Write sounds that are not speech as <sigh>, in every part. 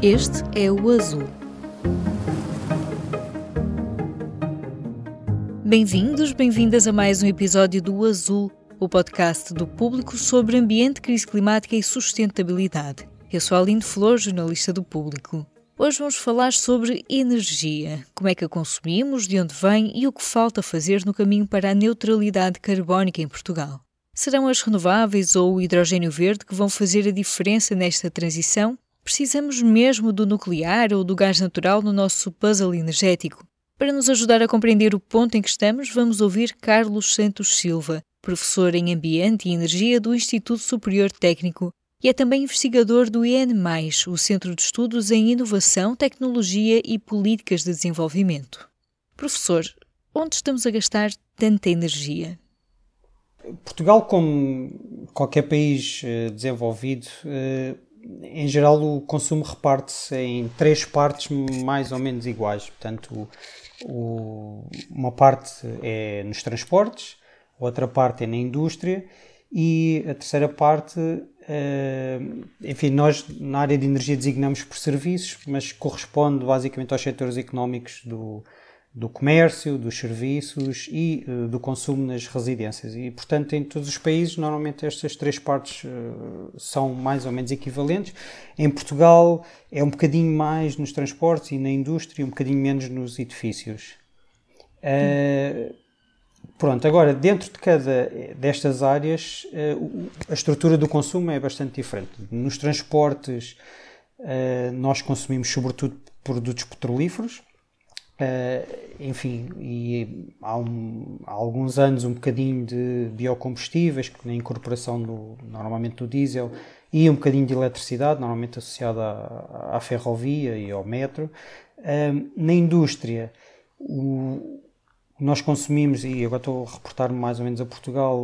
Este é o Azul. Bem-vindos, bem-vindas a mais um episódio do Azul, o podcast do público sobre ambiente, crise climática e sustentabilidade. Eu sou Aline Flor, jornalista do público. Hoje vamos falar sobre energia, como é que a consumimos, de onde vem e o que falta fazer no caminho para a neutralidade carbónica em Portugal. Serão as renováveis ou o hidrogênio verde que vão fazer a diferença nesta transição? Precisamos mesmo do nuclear ou do gás natural no nosso puzzle energético? Para nos ajudar a compreender o ponto em que estamos, vamos ouvir Carlos Santos Silva, professor em Ambiente e Energia do Instituto Superior Técnico e é também investigador do IN+, o Centro de Estudos em Inovação, Tecnologia e Políticas de Desenvolvimento. Professor, onde estamos a gastar tanta energia? Portugal, como qualquer país eh, desenvolvido, eh, em geral, o consumo reparte-se em três partes mais ou menos iguais. Portanto, o, uma parte é nos transportes, outra parte é na indústria e a terceira parte, uh, enfim, nós na área de energia designamos por serviços, mas corresponde basicamente aos setores económicos do, do comércio, dos serviços e uh, do consumo nas residências. E, portanto, em todos os países, normalmente estas três partes uh, são mais ou menos equivalentes. Em Portugal é um bocadinho mais nos transportes e na indústria, um bocadinho menos nos edifícios. Uh, pronto, agora, dentro de cada destas áreas, a estrutura do consumo é bastante diferente. Nos transportes, nós consumimos sobretudo produtos petrolíferos, Uh, enfim, e há, um, há, alguns anos um bocadinho de biocombustíveis, na incorporação do, normalmente do diesel, e um bocadinho de eletricidade, normalmente associada à, à ferrovia e ao metro. Na indústria, o, nós consumimos, e agora estou a reportar mais ou menos a Portugal,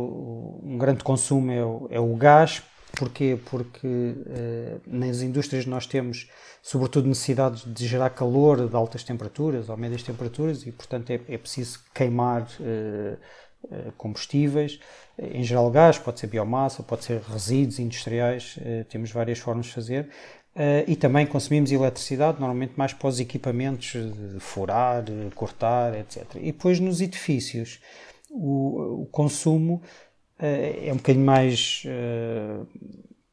um grande consumo é o, é o gás. Porquê? Porque uh, nas indústrias nós temos sobretudo necessidades de gerar calor de altas temperaturas ou médias temperaturas e, portanto, é, é preciso queimar uh, combustíveis, em geral gás, pode ser biomassa, pode ser resíduos industriais, temos várias formas de fazer. E também consumimos eletricidade, normalmente mais para os equipamentos de furar, cortar, etc. E depois nos edifícios, o, o consumo é um bocadinho mais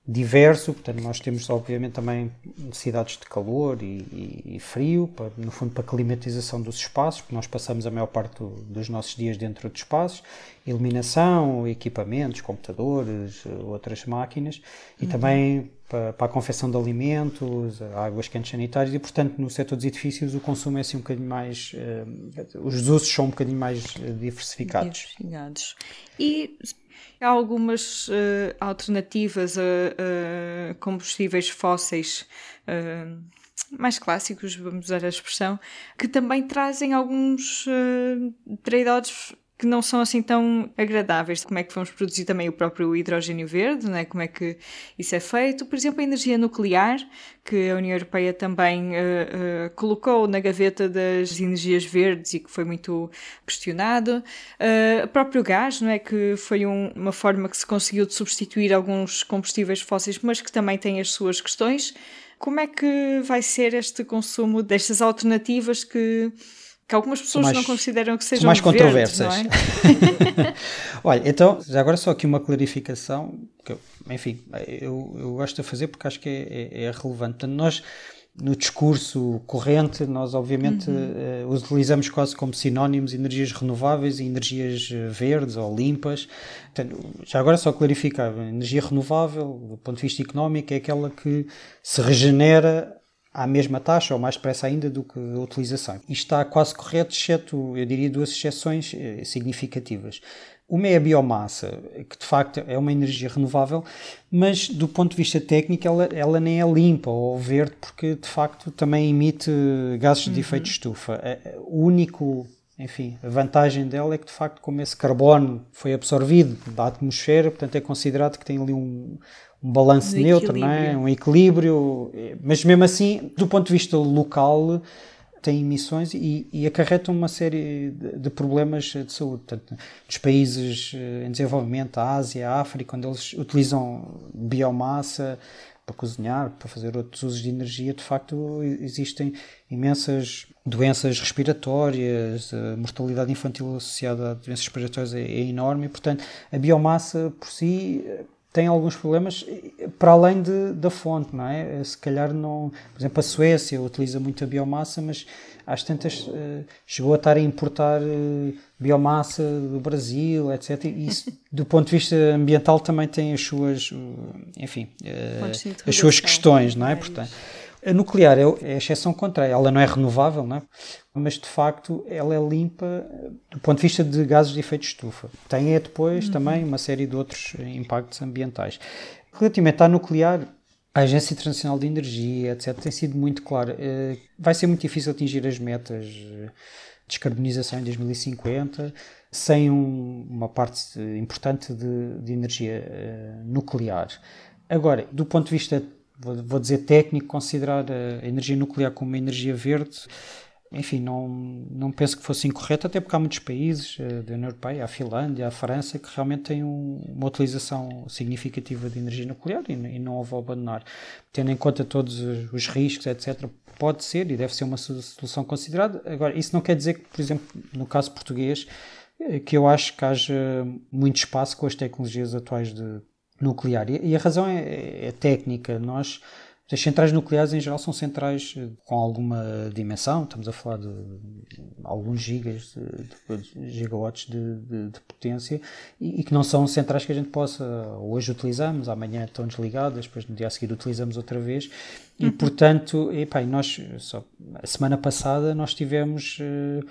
diverso, portanto nós temos obviamente também necessidades de calor e, e, e frio, para, no fundo para climatização dos espaços, porque nós passamos a maior parte do, dos nossos dias dentro de espaços, iluminação, equipamentos, computadores, outras máquinas, e uhum. também para, para, a confecção de alimentos, águas quentes sanitárias, e portanto no setor dos edifícios o consumo é assim um bocadinho mais, uh, os usos são um bocadinho mais uh, diversificados. Diversificados. E Há algumas uh, alternativas a, combustíveis fósseis uh, mais clássicos, vamos usar a expressão, que também trazem alguns uh, trade-offs que não são assim tão agradáveis. Como é que vamos produzir também o próprio hidrogênio verde, né? como é que isso é feito. Por exemplo, a energia nuclear, que a União Europeia também uh, uh, colocou na gaveta das energias verdes e que foi muito questionado. Uh, o próprio gás, não é? que foi um, uma forma que se conseguiu de substituir alguns combustíveis fósseis, mas que também tem as suas questões. Como é que vai ser este consumo destas alternativas que que algumas pessoas mais, não consideram que sejam mais verdes, controversas. É? <laughs> Olha, então, agora só aqui uma clarificação, que, enfim, eu, eu gosto de fazer porque acho que é, é, é relevante. Portanto, nós, no discurso corrente, nós obviamente uhum. uh, utilizamos quase como sinónimos energias renováveis e energias eh, verdes ou limpas. Portanto, já agora só clarificar, energia renovável, do ponto de vista económico, é aquela que se regenera à mesma taxa ou mais depressa ainda do que a utilização. Isto está quase correto, exceto, eu diria, duas exceções eh, significativas. Uma é a biomassa, que de facto é uma energia renovável, mas do ponto de vista técnico ela, ela nem é limpa ou verde, porque de facto também emite gases uhum. de efeito de estufa. O único enfim, a vantagem dela é que de facto, como esse carbono foi absorvido da atmosfera, portanto é considerado que tem ali um, um balanço neutro, não é? um equilíbrio, mas mesmo assim, do ponto de vista local, tem emissões e, e acarretam uma série de, de, problemas de saúde. Portanto, dos países eh, em desenvolvimento, a Ásia, a África, onde eles utilizam biomassa para cozinhar, para fazer outros usos de energia, de facto existem imensas doenças respiratórias, a mortalidade infantil associada a doenças respiratórias é, é enorme, e, portanto a biomassa por si tem alguns problemas para além de, da fonte, não é? Se calhar não. Por exemplo, a Suécia utiliza muito a biomassa, mas às tantas uh, chegou a estar a importar uh, biomassa do Brasil, etc. E isso, <laughs> do ponto de vista ambiental, também tem as suas, uh, enfim, as suas questões, não é? Portanto, a nuclear é, é a exceção contrária. Ela não é renovável, não é? mas de facto ela é limpa do ponto de vista de gases de efeito de estufa. Tem é depois uhum. também uma série de outros impactos ambientais. Relativamente à nuclear, a Agência Internacional de Energia, etc., tem sido muito clara. Eh, vai ser muito difícil atingir as metas de descarbonização em 2050 sem um, uma parte importante de, de energia nuclear. Agora, do ponto de vista vou, vou dizer técnico, considerar a energia nuclear como uma energia verde, enfim, não, não penso que fosse incorreto, até porque há muitos países uh, da União Europeia, a Finlândia, a França, que realmente têm um, uma utilização significativa de energia nuclear e, e, não a vão abandonar. Tendo em conta todos os riscos, etc., pode ser e deve ser uma solução considerada. Agora, isso não quer dizer que, por exemplo, no caso português, eh, que eu acho que haja muito espaço com as tecnologias atuais de, nuclear. E, e a razão é, é, técnica. Nós, as centrais nucleares em geral são centrais eh, com alguma dimensão, estamos a falar de alguns gigas, de, de gigawatts de, de, de potência, e, e, que não são centrais que a gente possa, hoje utilizamos, amanhã estão desligadas, depois no dia a seguir utilizamos outra vez, e uhum. portanto, epá, nós, só, a semana passada nós tivemos... Uh,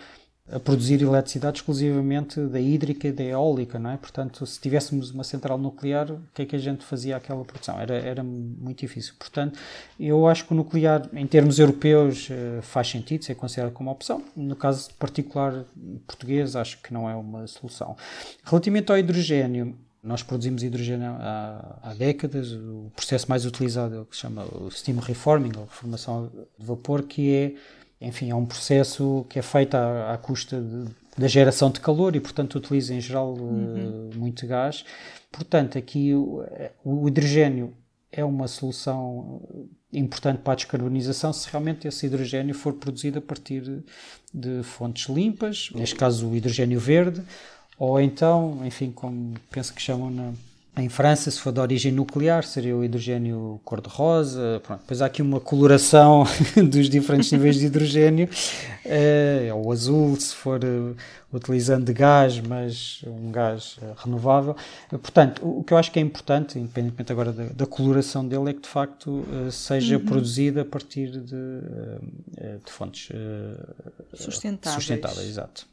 a produzir eletricidade exclusivamente da hídrica e da eólica, não é? Portanto, se tivéssemos uma central nuclear, o que é que a gente fazia aquela produção? Era, era muito difícil. Portanto, eu acho que o nuclear, em termos europeus, eh, faz sentido ser considerado como opção. No caso particular português, acho que não é uma solução. Relativamente ao hidrogênio, nós produzimos hidrogênio há, há, décadas. O processo mais utilizado é o que se chama o steam reforming, ou formação de vapor, que é enfim, é um processo que é feito à, à custa de, da geração de calor e, portanto, utiliza em geral uhum. uh, muito gás. Portanto, aqui o, o, hidrogênio é uma solução importante para a descarbonização se realmente esse hidrogênio for produzido a partir de, de fontes limpas, neste caso o hidrogênio verde, ou então, enfim, como penso que chamam na, em França, se for de origem nuclear, seria o hidrogênio cor-de-rosa. Depois há aqui uma coloração <laughs> dos diferentes níveis de hidrogênio. É, é o azul, se for uh, utilizando de gás, mas um gás uh, renovável. Portanto, o, que eu acho que é importante, independentemente agora da, da coloração dele, é que de facto seja uhum. produzida a partir de, de fontes sustentáveis. sustentáveis. Exato.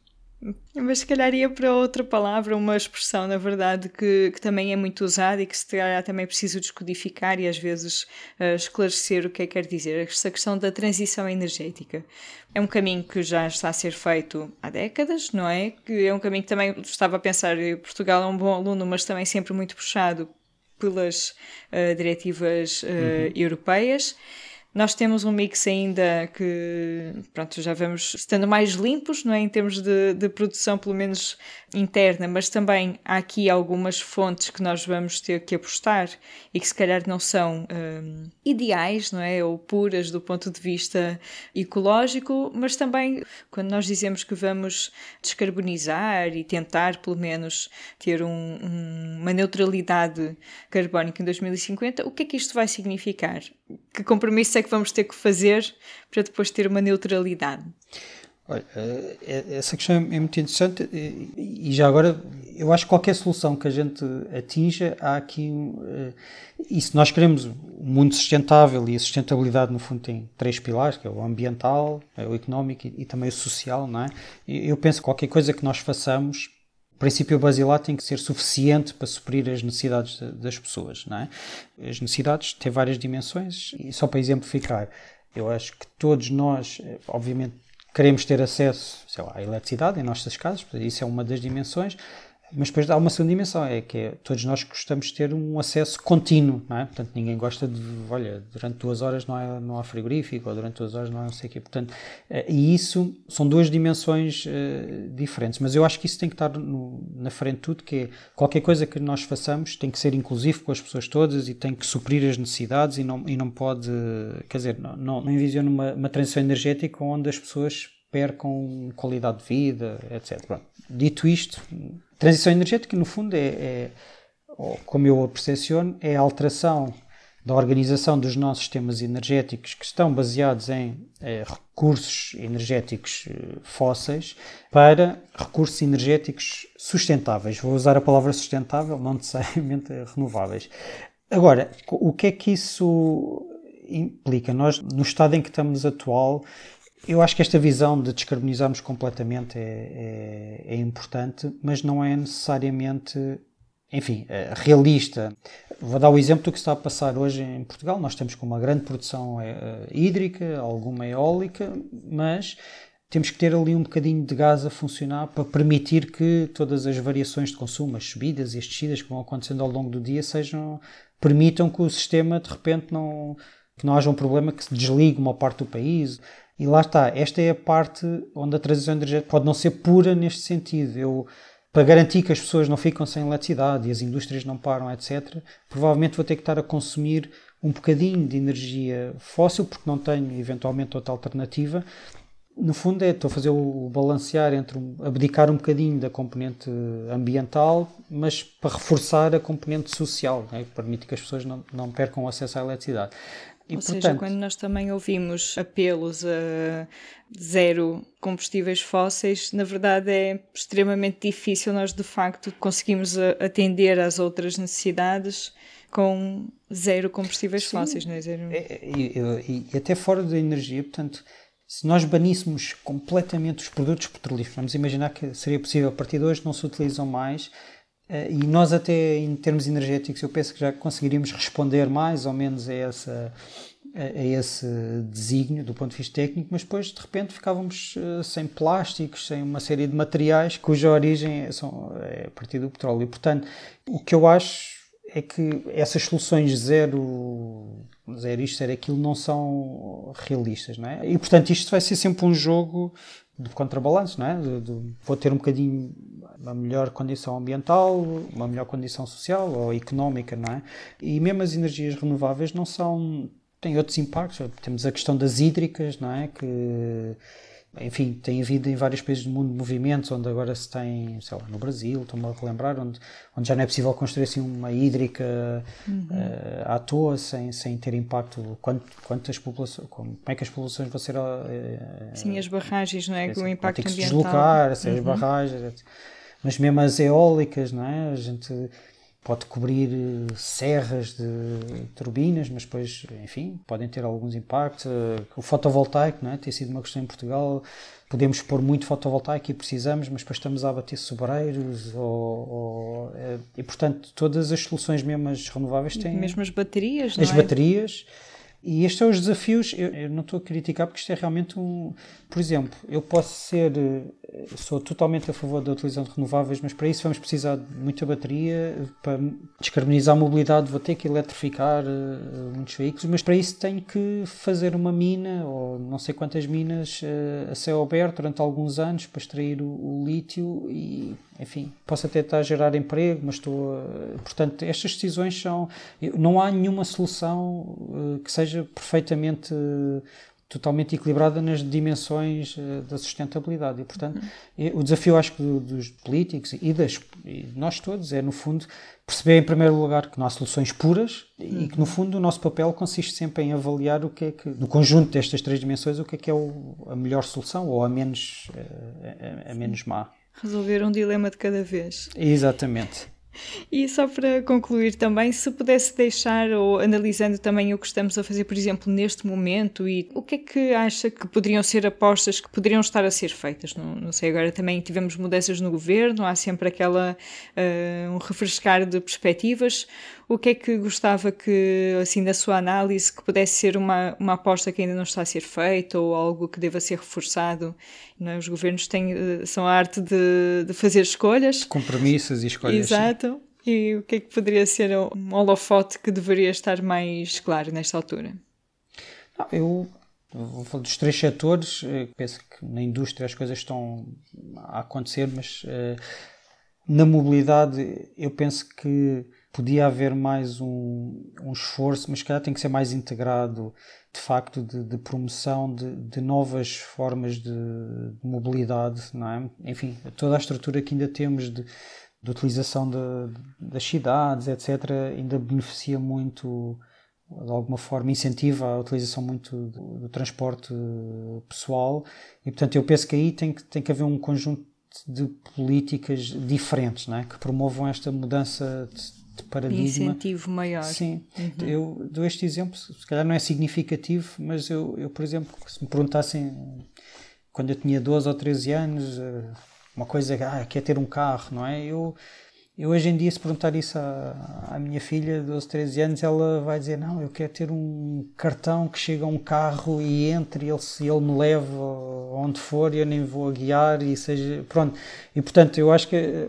Mas se calhar ia para outra palavra, uma expressão, na verdade, que, que também é muito usada e que se calhar também preciso descodificar e às vezes uh, esclarecer o que é que quer dizer. Esta questão da transição energética. É um caminho que já está a ser feito há décadas, não é? Que é um caminho que também estava a pensar, Portugal é um bom aluno, mas também sempre muito puxado pelas uh, diretivas uh, uhum. europeias. Nós temos um mix ainda que, pronto, já vamos estando mais limpos, não é? Em termos de, de produção, pelo menos interna, mas também há aqui algumas fontes que nós vamos ter que apostar e que se calhar não são um, ideais, não é? Ou puras do ponto de vista ecológico, mas também quando nós dizemos que vamos descarbonizar e tentar pelo menos ter um, um, uma neutralidade carbónica em 2050, o que é que isto vai significar? Que compromisso é que vamos ter que fazer para depois ter uma neutralidade? Olha, eh, essa questão é muito interessante e já agora eu acho que qualquer solução que a gente atinja, há aqui. E se nós queremos um mundo sustentável e a sustentabilidade, no fundo, tem três pilares: que é o ambiental, é o económico e, também o social, não é? Eu penso que qualquer coisa que nós façamos princípio basilar tem que ser suficiente para suprir as necessidades das pessoas, não é? As necessidades têm várias dimensões e só para exemplificar, eu acho que todos nós, eh, obviamente, queremos ter acesso, sei lá, à eletricidade em nossas casas, isso é uma das dimensões, mas depois há uma segunda dimensão, é que é, todos nós gostamos de ter um acesso contínuo, não é? Portanto, ninguém gosta de, olha, durante duas horas não há, não há frigorífico, ou durante duas horas não há não sei o quê. Portanto, uh, e isso são duas dimensões uh, diferentes, mas eu acho que isso tem que estar no, na frente de tudo, que é qualquer coisa que nós façamos tem que ser inclusivo com as pessoas todas e tem que suprir as necessidades e não, e não pode, quer dizer, não, não, não envisiono uma, uma transição energética onde as pessoas percam qualidade de vida, etc. Pronto. Dito isto, transição energética, no fundo, é, é como eu a percepciono, é a alteração da organização dos nossos sistemas energéticos que estão baseados em é, recursos energéticos eh, fósseis para recursos energéticos sustentáveis. Vou usar a palavra sustentável, não <laughs> necessariamente renováveis. Agora, o que é que isso implica? Nós, no estado em que estamos atual, eu acho que esta visão de descarbonizarmos completamente é, é, é importante, mas não é necessariamente, enfim, é realista. Vou dar o exemplo do que está a passar hoje em Portugal. Nós temos com uma grande produção é, hídrica, alguma eólica, mas temos que ter ali um bocadinho de gás a funcionar para permitir que todas as variações de consumo, as subidas e as descidas que vão acontecendo ao longo do dia, sejam permitam que o sistema de repente não que não haja um problema que se desligue uma parte do país. E lá está, esta é a parte onde a transição energética pode não ser pura neste sentido. Eu, para garantir que as pessoas não ficam sem eletricidade e as indústrias não param, etc., provavelmente vou ter que estar a consumir um bocadinho de energia fóssil, porque não tenho eventualmente outra alternativa. No fundo, é, estou a fazer o balancear entre abdicar um bocadinho da componente ambiental, mas para reforçar a componente social, né, que permite que as pessoas não, não percam o acesso à eletricidade. E, Ou portanto, seja, quando nós também ouvimos apelos a zero combustíveis fósseis, na verdade é extremamente difícil nós de facto conseguimos atender às outras necessidades com zero combustíveis Sim. fósseis, não é? Zero... É, e, e, e até fora da energia, portanto, se nós baníssemos completamente os produtos petrolíferos, vamos imaginar que seria possível a partir de hoje não se utilizam mais, e nós até em termos energéticos eu penso que já conseguiríamos responder mais ou menos a, essa, a esse desígnio do ponto de vista técnico, mas depois de repente ficávamos eh, sem plásticos, sem uma série de materiais cuja origem são, é a partir do petróleo. E, portanto, o que eu acho é que essas soluções zero, zero isto, zero aquilo, não são realistas, não é? E, portanto, isto vai ser sempre um jogo de contrabalanço, não é? De, de, vou ter um bocadinho uma melhor condição ambiental, uma melhor condição social ou económica, não é? E mesmo as energias renováveis não são têm outros impactos. Temos a questão das hídricas, não é? Que enfim, tem havido em vários países do mundo movimentos onde agora se tem, sei lá, no Brasil, estou-me a relembrar, onde, onde já não é possível construir assim uma hídrica uhum. uh, à toa sem, sem ter impacto. Quanto, quantas populações, como, como é que as populações vão ser. Uh, Sim, as barragens, não é? Com o impacto tem que se deslocar, uhum. as barragens, mas mesmo as eólicas, não é? A gente pode cobrir eh, serras de turbinas, mas depois, enfim, podem ter alguns impactos. Eh, o fotovoltaico, não é? tem sido uma questão em Portugal. Podemos pôr muito fotovoltaico e precisamos, mas depois estamos a bater sobreiros ou, ou, eh, e, portanto, todas as soluções mesmo as renováveis têm... Mesmo as baterias, As é? baterias e estes são os desafios. Eu, eu, não estou a criticar porque isto é realmente um. Por exemplo, eu posso ser. Eh, sou totalmente a favor da utilização de renováveis, mas para isso vamos precisar de muita bateria. Para descarbonizar a mobilidade, vou ter que eletrificar uh, muitos veículos, mas para isso tenho que fazer uma mina, ou não sei quantas minas, uh, a céu aberto durante alguns anos para extrair o, o lítio e enfim, posso até estar a gerar emprego, mas estou. Portanto, estas decisões são. Não há nenhuma solução que seja perfeitamente. Uh, totalmente equilibrada nas dimensões uh, da sustentabilidade. E, portanto, uhum. o desafio, acho que, do, dos políticos e, das, e de nós todos é, no fundo, perceber, em primeiro lugar, que não há soluções puras uhum. e que, no fundo, o nosso papel consiste sempre em avaliar o que é que, no conjunto destas três dimensões, o que é que é o, a melhor solução ou a menos, a, a menos má. Resolver um dilema de cada vez. Exatamente. <laughs> E só para concluir também, se pudesse deixar, ou analisando também o que estamos a fazer, por exemplo, neste momento, e o que é que acha que poderiam ser apostas que poderiam estar a ser feitas? Não, não sei, agora também tivemos mudanças no governo, há sempre aquela, uh, um refrescar de perspectivas. O que é que gostava que, assim, da sua análise, que pudesse ser uma, uma aposta que ainda não está a ser feita ou algo que deva ser reforçado? É? Os governos têm, eh, são a arte de, de fazer escolhas. Compromissos e escolhas. Exato. E o que é que poderia ser um holofote que deveria estar mais claro nesta altura? Não, eu vou falar dos três setores. Eh, penso que na indústria as coisas estão a acontecer, mas uh, na mobilidade eu penso que podia haver mais um, um esforço, mas calhar tem que ser mais integrado, de facto, de, de promoção de, de, novas formas de, de, mobilidade, não é? Enfim, toda a estrutura que ainda temos de, de utilização das cidades, etc., ainda beneficia muito, de alguma forma, incentiva a utilização muito do, do transporte pessoal, e portanto eu penso que aí tem que, tem que haver um conjunto de políticas diferentes, não é? que promovam esta mudança de, de paradigma. Incentivo maior. Sim. Uhum. Eu dou este exemplo, se calhar não é significativo, mas eu, eu, por exemplo, se me perguntassem quando eu tinha 12 ou 13 anos, eh, uma coisa, ah, quer ter um carro, não é? Eu eu hoje em dia, se perguntar isso à, à, minha filha de 12, 13 anos, ela vai dizer: Não, eu quero ter um cartão que chega a um carro e entre, ele, se ele me leva onde for, eu nem vou a guiar e seja. Pronto. E portanto, eu acho que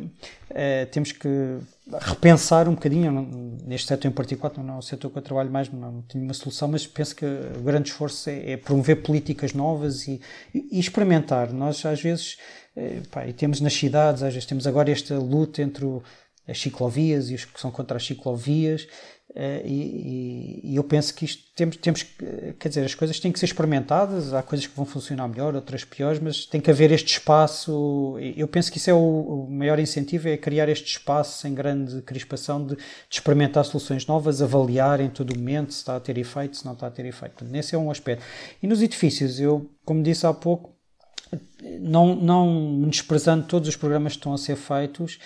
é, temos que repensar um bocadinho, neste setor em particular, não é o setor que eu trabalho mais, não tenho uma solução, mas penso que o grande esforço é, é promover políticas novas e, e, experimentar. Nós, às vezes, é, pá, e temos nas cidades, às vezes temos agora esta luta entre o, as ciclovias e os que são contra as ciclovias. Uh, e, e, eu penso que isto temos, temos quer dizer, as coisas têm que ser experimentadas, há coisas que vão funcionar melhor, outras piores, mas tem que haver este espaço. Eu penso que isso é o, o maior incentivo, é criar este espaço sem grande crispação de, de, experimentar soluções novas, avaliar em todo momento se está a ter efeito, se não está a ter efeito. Nesse é um aspecto. E nos edifícios, eu, como disse há pouco, não, não desprezando todos os programas que estão a ser feitos,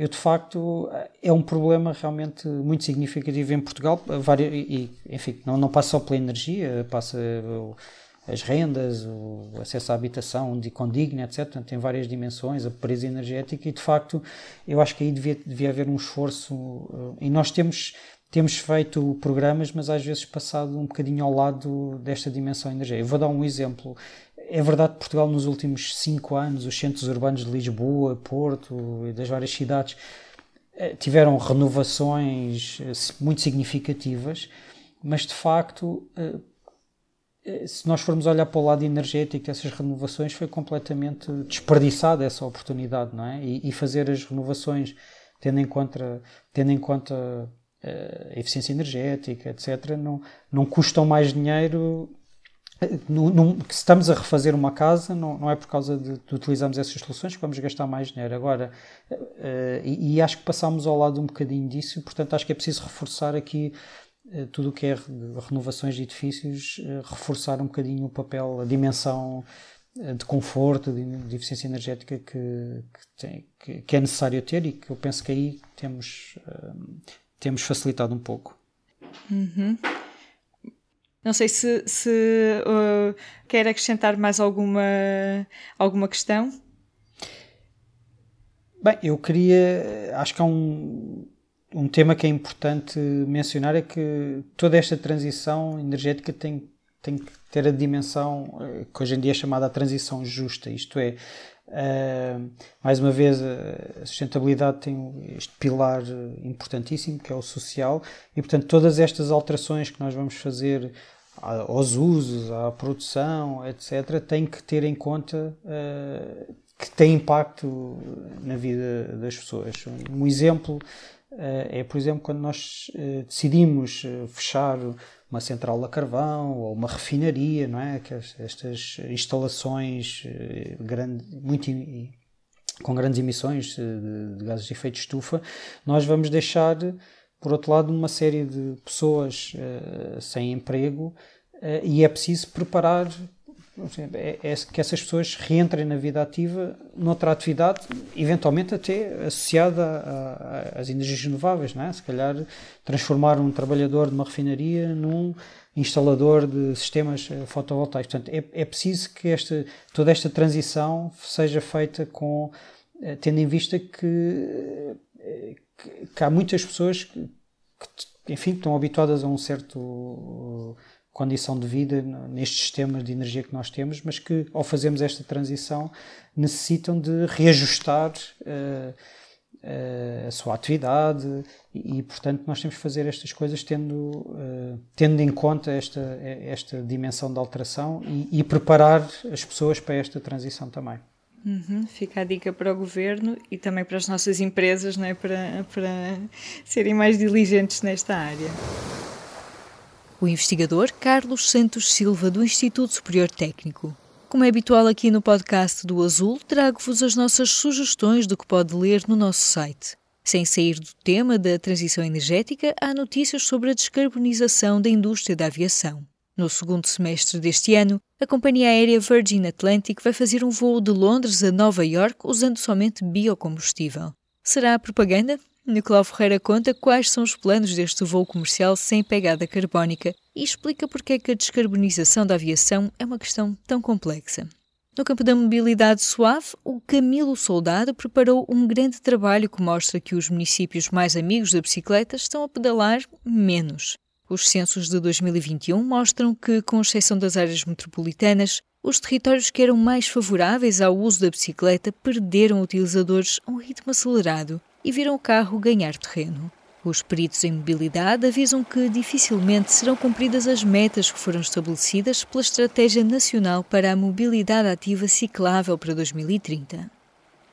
eu de facto é um problema realmente muito significativo em Portugal e enfim não, não passa só pela energia passa as rendas o acesso à habitação de condigna etc Portanto, tem várias dimensões a pobreza energética e de facto eu acho que aí devia, devia haver um esforço e nós temos temos feito programas, mas às vezes passado um bocadinho ao lado desta dimensão energética. Eu vou dar um exemplo. É verdade que Portugal, nos últimos cinco anos, os centros urbanos de Lisboa, Porto e das várias cidades eh, tiveram renovações eh, muito significativas, mas de facto, eh, se nós formos olhar para o lado energético dessas renovações, foi completamente desperdiçada essa oportunidade, não é? E, fazer as renovações tendo em conta, tendo em conta a eficiência energética, etc., não, não custam mais dinheiro no, no, se estamos a refazer uma casa, não, não é por causa de, de, utilizarmos essas soluções que vamos gastar mais dinheiro. Agora, uh, e, e, acho que passámos ao lado um bocadinho disso, portanto, acho que é preciso reforçar aqui uh, tudo o que é renovações de edifícios, uh, reforçar um bocadinho o papel, a dimensão de conforto, de, de eficiência energética que, que, tem, que, que, é necessário ter e que eu penso que aí temos, temos facilitado um pouco. Uhum. Não sei se, se uh, quer acrescentar mais alguma, alguma questão. Bem, eu queria. Acho que há um, um tema que é importante mencionar: é que toda esta transição energética tem, tem que ter a dimensão eh, que hoje em dia é chamada a transição justa, isto é, Uh, mais uma vez, a sustentabilidade tem este pilar importantíssimo que é o social, e portanto, todas estas alterações que nós vamos fazer aos usos, à produção, etc., têm que ter em conta uh, que tem impacto na vida das pessoas. Um exemplo uh, é, por exemplo, quando nós decidimos fechar uma central a carvão ou uma refinaria, não é? Que estas instalações eh, grande, muito com grandes emissões de, de, gases de efeito de estufa, nós vamos deixar, por outro lado, uma série de pessoas uh, sem emprego e é preciso preparar é, é que essas pessoas reentrem na vida ativa noutra atividade, eventualmente até associada às energias renováveis, não é? Se calhar transformar um trabalhador de uma refinaria num instalador de sistemas eh, fotovoltaicos. Portanto, é, é preciso que esta, toda esta transição seja feita com, eh, tendo em vista que, eh, que, que há muitas pessoas que, que, enfim, estão habituadas a um certo condição de vida nestes sistemas de energia que nós temos, mas que ao fazermos esta transição necessitam de reajustar uh, uh, a sua atividade e, e, portanto nós temos que fazer estas coisas tendo, uh, tendo em conta esta, esta dimensão de alteração e, e, preparar as pessoas para esta transição também. Uhum, fica a dica para o governo e também para as nossas empresas, não é? para, para serem mais diligentes nesta área. O investigador Carlos Santos Silva, do Instituto Superior Técnico. Como é habitual aqui no podcast do Azul, trago-vos as nossas sugestões do que pode ler no nosso site. Sem sair do tema da transição energética, há notícias sobre a descarbonização da indústria da aviação. No segundo semestre deste ano, a companhia aérea Virgin Atlantic vai fazer um voo de Londres a Nova York usando somente biocombustível. Será propaganda? Nicolau Ferreira conta quais são os planos deste voo comercial sem pegada carbónica e explica porque é que a descarbonização da aviação é uma questão tão complexa. No campo da mobilidade suave, o Camilo Soldado preparou um grande trabalho que mostra que os municípios mais amigos da bicicleta estão a pedalar menos. Os censos de 2021 mostram que, com exceção das áreas metropolitanas, os territórios que eram mais favoráveis ao uso da bicicleta perderam utilizadores a um ritmo acelerado e viram o carro ganhar terreno. Os peritos em mobilidade avisam que dificilmente serão cumpridas as metas que foram estabelecidas pela Estratégia Nacional para a Mobilidade Ativa Ciclável para 2030.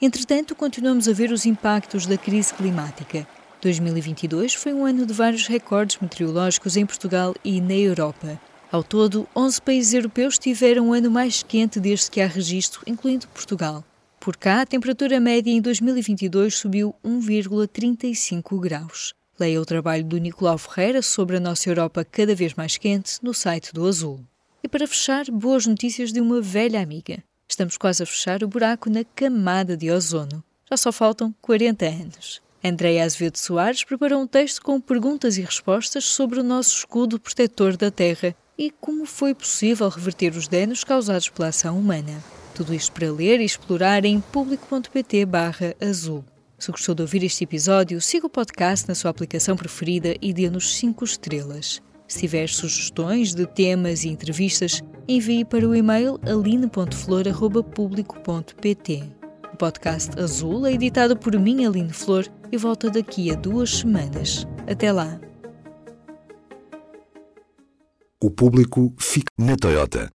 Entretanto, continuamos a ver os impactos da crise climática. 2022 foi um ano de vários recordes meteorológicos em Portugal e na Europa. Ao todo, 11 países europeus tiveram um ano mais quente desde que há registro, incluindo Portugal. Por cá, a temperatura média em 2022 subiu 1,35 graus. Leia o trabalho do Nicolau Ferreira sobre a nossa Europa cada vez mais quente no site do Azul. E para fechar, boas notícias de uma velha amiga. Estamos quase a fechar o buraco na camada de ozono. Já só faltam 40 anos. Andréia Azevedo Soares preparou um texto com perguntas e respostas sobre o nosso escudo protetor da Terra e como foi possível reverter os danos causados pela ação humana. Tudo isto para ler e explorar em público.pt azul. Se gostou de ouvir este episódio, siga o podcast na sua aplicação preferida e dê-nos 5 estrelas. Se tiver sugestões de temas e entrevistas, envie para o e-mail aline.flor.público.pt. O podcast Azul é editado por mim, Aline Flor, e volta daqui a duas semanas. Até lá! O público fica na Toyota.